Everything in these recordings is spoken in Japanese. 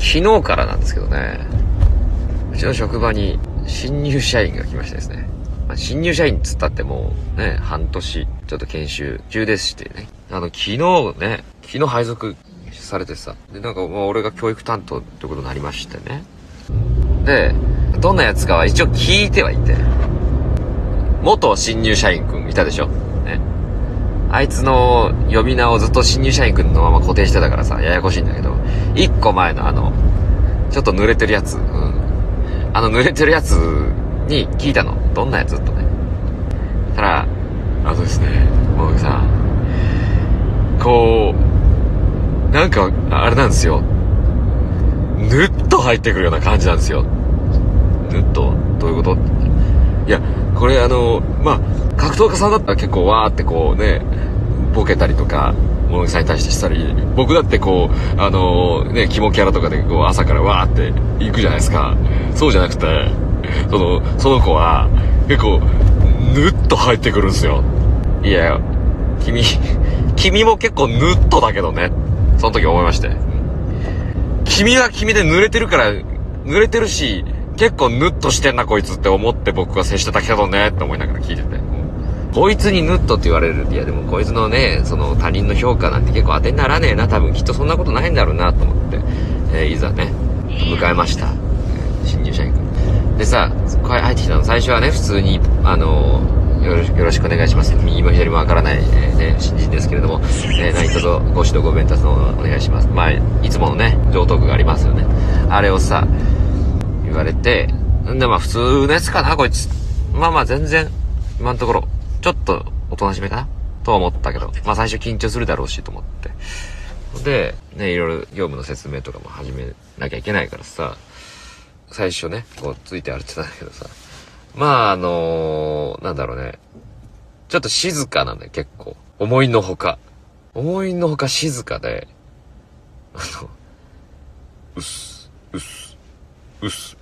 昨日からなんですけどね、うちの職場に新入社員が来ましてですね。まあ、新入社員っつったってもうね、半年ちょっと研修中ですしてね。あの、昨日ね、昨日配属されてさ。で、なんかまあ俺が教育担当ってことになりましてね。で、どんなやつかは一応聞いてはいて。元新入社員くんいたでしょ。あいつの呼び名をずっと新入社員くんのまま固定してたからさ、ややこしいんだけど、一個前のあの、ちょっと濡れてるやつ、うん。あの濡れてるやつに聞いたの。どんなやつ？とね。たら、あのですね、もうさ、こう、なんか、あれなんですよ。ぬっと入ってくるような感じなんですよ。ぬっと？どういうこと？いや、これあの、まあ、格闘家さんだったら結構わーってこうね、ボケたりとか、物木さんに対してしたり、僕だってこう、あのー、ね、肝キャラとかでこう朝からわーって行くじゃないですか。そうじゃなくて、その、その子は結構、ぬっと入ってくるんですよ。いや、君、君も結構ぬっとだけどね。その時思いまして。君は君で濡れてるから、濡れてるし、結構ヌッとしてんなこいつって思って僕は接してたけどねって思いながら聞いてて。こいつにヌッとって言われる。いやでもこいつのね、その他人の評価なんて結構当てにならねえな。多分きっとそんなことないんだろうなと思って、えー、いざね、迎えました。新入社員君。でさ、こ入ってきたの最初はね、普通に、あのよろしよろしくお願いします。右も左もわからない、えー、ね、新人ですけれども、えー、何卒ご指導ご鞭達のお願いします。まあ、いつものね、上等句がありますよね。あれをさ、言われて、んでまあ普通のやつかな、こいつ。まあまあ全然、今のところ、ちょっとおとなしめかな？とは思ったけど、まあ最初緊張するだろうしと思って。で、ね、いろいろ業務の説明とかも始めなきゃいけないからさ、最初ね、こうついて歩いてたんだけどさ、まああのー、なんだろうね、ちょっと静かなんだよ、結構。思いのほか。思いのほか静かで、あの、うっす、うっす、うっす、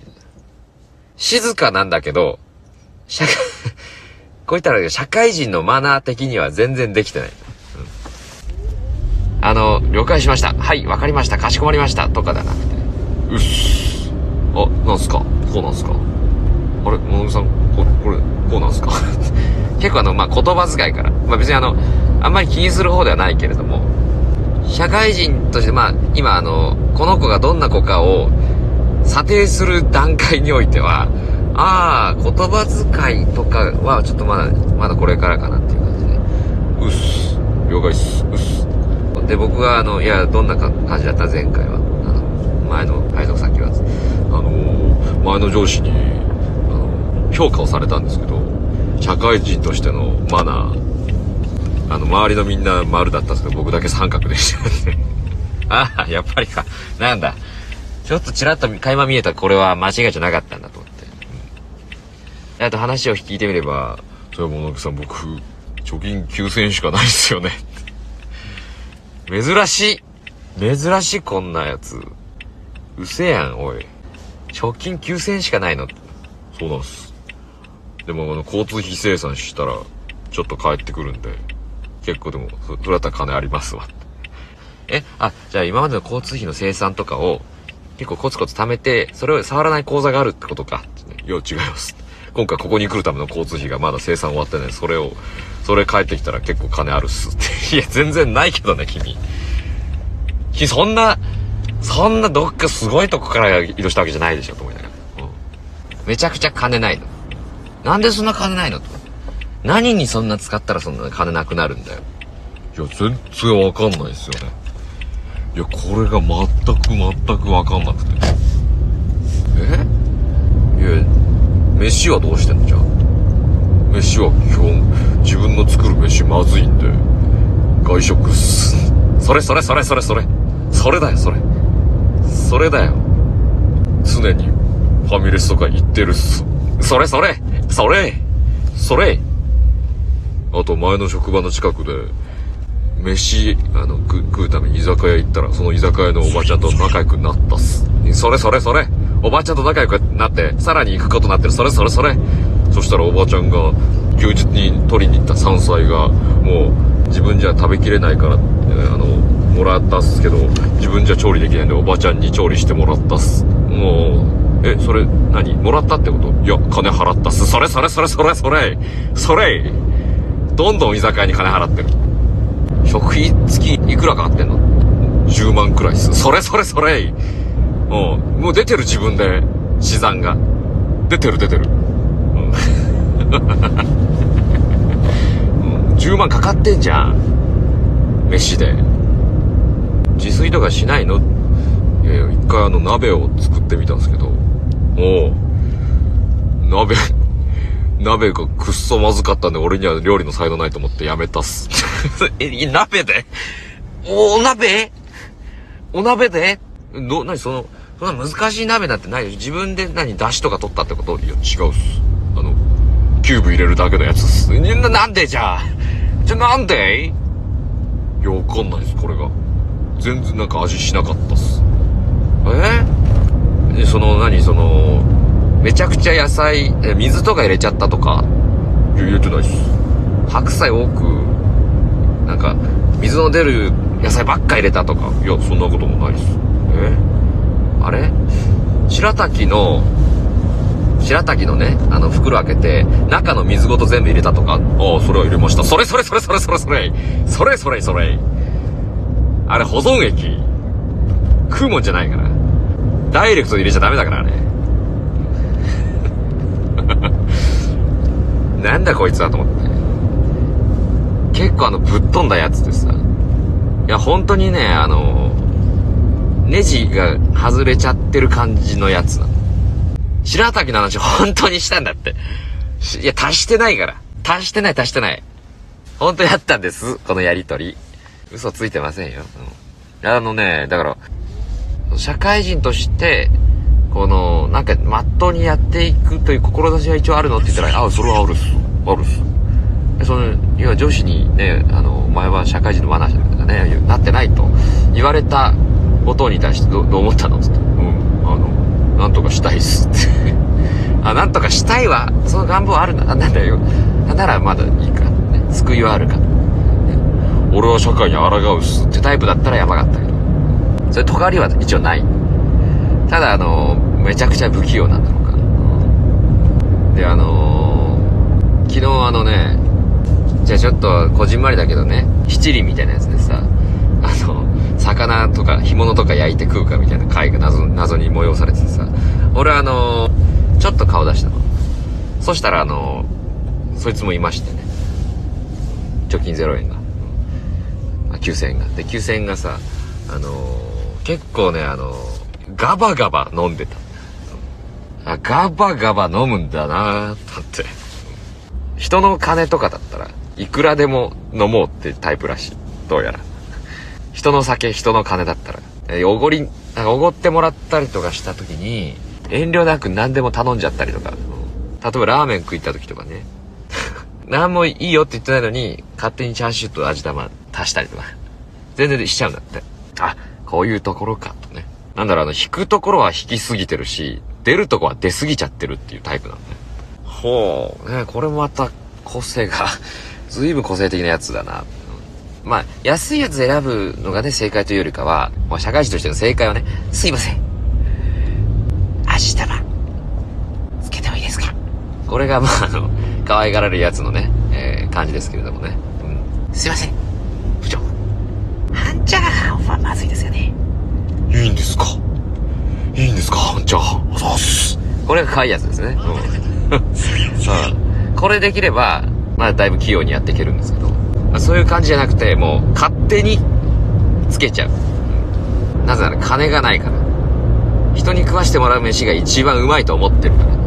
静かなんだけど、社会こう言ったら社会人のマナー的には全然できてない。うん、あの、了解しました。はい、わかりました。かしこまりました。とかじゃなくて。うっす。あ、なんすか？こうなんすか？あれ、ものさん、ここれ、こうなんすか？結構あの、まあ、言葉遣いから。まあ、別にあの、あんまり気にする方ではないけれども、社会人として、まあ、今あの、この子がどんな子かを査定する段階においては、ああ、言葉遣いとかはちょっとまだ、まだこれからかなっていう感じで。うっす。了解っす。うっす。で、僕はあの、いや、どんな感じだった？前回は。あの、前の配属先は、あの、前の上司に、あの、評価をされたんですけど、社会人としてのマナー、あの、周りのみんな丸だったんですけど、僕だけ三角でしたね。ああ、やっぱりか。なんだ。ちょっとちらっと垣間見えたこれは間違いじゃなかったんだと。あと話を聞いてみれば、それも野木さん僕、貯金9000円しかないっすよね。珍しい珍しいこんなやつ。うせやん、おい。貯金9000円しかないのそうなんす。でも、あの、交通費生産したら、ちょっと返ってくるんで、結構でも、それだったら金ありますわ。え、あ、じゃあ今までの交通費の生産とかを、結構コツコツ貯めて、それを触らない口座があるってことか。いや、違います。今回ここに来るための交通費がまだ生産終わってない。それを、それ帰ってきたら結構金あるっすって。いや、全然ないけどね、君。君、そんな、そんなどっかすごいとこから移動したわけじゃないでしょ、と思いながら。うん。めちゃくちゃ金ないの。なんでそんな金ないのと。何にそんな使ったらそんな金なくなるんだよ。いや、全然わかんないですよね。いや、これが全く全くわかんなくて。えいや、飯はどうしてんのじゃあ。飯は基本、自分の作る飯まずいんで、外食っす。それそれそれそれそれ。それだよ、それ。それだよ。常に、ファミレスとか行ってるっす。それそれそれそれあと前の職場の近くで、飯、あの、食うために居酒屋行ったら、その居酒屋のおばちゃんと仲良くなったっす。それそれそれおばちゃんと仲良くなって、さらに行くことになってる。それそれそれそしたらおばちゃんが、休日に取りに行った山菜が、もう、自分じゃ食べきれないから、あの、もらったっすけど、自分じゃ調理できないんでおばちゃんに調理してもらったっす。もう、え、それ何もらったってこといや、金払ったっす。それそれそれそれそれそれどんどん居酒屋に金払ってる。食費月いくらかかってんの ?10 万くらいっす。それそれそれうん。もう出てる自分で、資産が。出てる出てる。うん。10万かかってんじゃん。飯で。自炊とかしないの？いやいや、一回あの鍋を作ってみたんですけど、もう、鍋、鍋がくっそまずかったんで、俺には料理の才能ないと思ってやめたっす。え、鍋で？お、お鍋？お鍋で？ど、なにその、そんな難しい鍋なんてないよ。自分で何、出汁とか取ったってこといや、違うっす。あの、キューブ入れるだけのやつっす。な、なんでじゃあ？じゃ、なんで？いや、わかんないです、これが。全然なんか味しなかったっす。えその、何、その、めちゃくちゃ野菜、え、水とか入れちゃったとか？いや、入れてないっす。白菜多く、なんか、水の出る野菜ばっか入れたとか？いや、そんなこともないっす。え？あれ？白滝の、白滝のね、あの袋開けて、中の水ごと全部入れたとか？ああ、それは入れました。それそれそれそれそれそれそれそれそれあれ保存液。食うもんじゃないから。ダイレクトで入れちゃダメだから、あれ。なんだこいつはと思って。結構あの、ぶっ飛んだやつでさ。いや、本当にね、あの、ネジが外れちゃってる感じのやつなの。白滝の話本当にしたんだって。いや、足してないから。足してない足してない。本当にあったんです。このやりとり。嘘ついてませんよ。うん、あのね、だから、社会人として、この、なんか、まっとうにやっていくという志は一応あるのって言ったら、あ、それはあるっす。あるっす。その、要は上司にね、あの、お前は社会人の罠がね、なってないと言われたことに対してどどう思ったの？つって。うん、あの、なんとかしたいっすって。あ、なんとかしたいわ。その願望あるな。なんだよ。ならまだいいか。ね、救いはあるか。ね、俺は社会に抗うっすってタイプだったらやばかったけど。それ、尖りは一応ない。ただ、あの、めちゃくちゃ不器用なんだろうか。で、あのー、昨日あのね、じゃあちょっと、こじんまりだけどね、七輪みたいなやつでさ、魚とか干物とか焼いて食うかみたいな回が謎、謎に催されててさ、俺はあの、ちょっと顔出したの。そしたらあの、そいつもいましてね。貯金0円が。あ、9000円が。で、9000円がさ、あの、結構ね、あのガバガバ飲んでた。あ、ガバガバ飲むんだなーって。人の金とかだったらいくらでも飲もうってタイプらしい。どうやら。人の酒、人の金だったら。えおごり、なんかおごってもらったりとかした時に、遠慮なく何でも頼んじゃったりとか。例えばラーメン食いった時とかね。何もいいよって言ってないのに、勝手にチャーシューと味玉足したりとか。全然しちゃうんだって。あ、こういうところか、とね。なんだろう、あの、引くところは引きすぎてるし、出るとこは出すぎちゃってるっていうタイプなんだね。ほう、ね、これもまた個性が 随分個性的なやつだな。まあ、安いやつ選ぶのがね、正解というよりかは、まあ、社会人としての正解はね、すいません。味玉、つけてもいいですか？これが、まあ、あの、可愛がられるやつのね、えー、感じですけれどもね。うん。すいません。部長。半チャーハンはまずいですよね。いいんですか？いいんですか？半チャーハン。あざす。これが可愛いやつですね。うん。うん。これできれば、まあ、だいぶ器用にやっていけるんですけど。まそういう感じじゃなくて、もう勝手につけちゃう。なぜなら金がないから。人に食わしてもらう飯が一番うまいと思ってるから。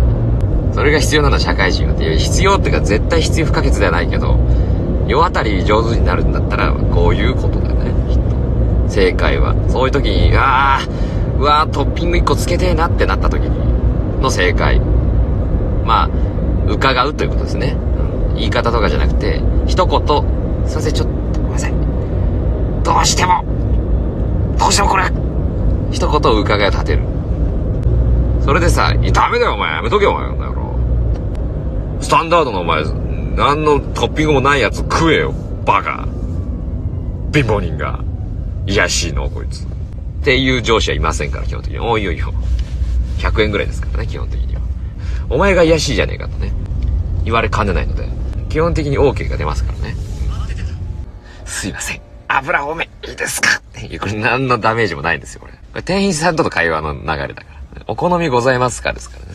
それが必要なのは社会人はっていう、必要っていうか絶対必要不可欠ではないけど、世当たり上手になるんだったら、こういうことだよね、きっと。正解は。そういう時に、ああ、うわートッピング1個つけてえなってなった時に、の正解。まあ、伺うということですね。うん、言い方とかじゃなくて、一言、すいません、ちょっとごめんなさい。どうしても、どうしてもこれ、一言伺いを立てる。それでさ、ダメだよお前、やめとけよお前、この野郎。スタンダードのお前、何のトッピングもないやつ食えよ、バカ。貧乏人が。いやしいの、こいつ。っていう上司はいませんから、基本的に。おいおいよ。100円ぐらいですからね、基本的には。お前がいやしいじゃねえかとね。言われかねないので、基本的に OK が出ますからね。すいません。油多め、いいですか？っていう、これ何のダメージもないんですよ、これ。これ店員さんとの会話の流れだから。お好みございますか？ですからね、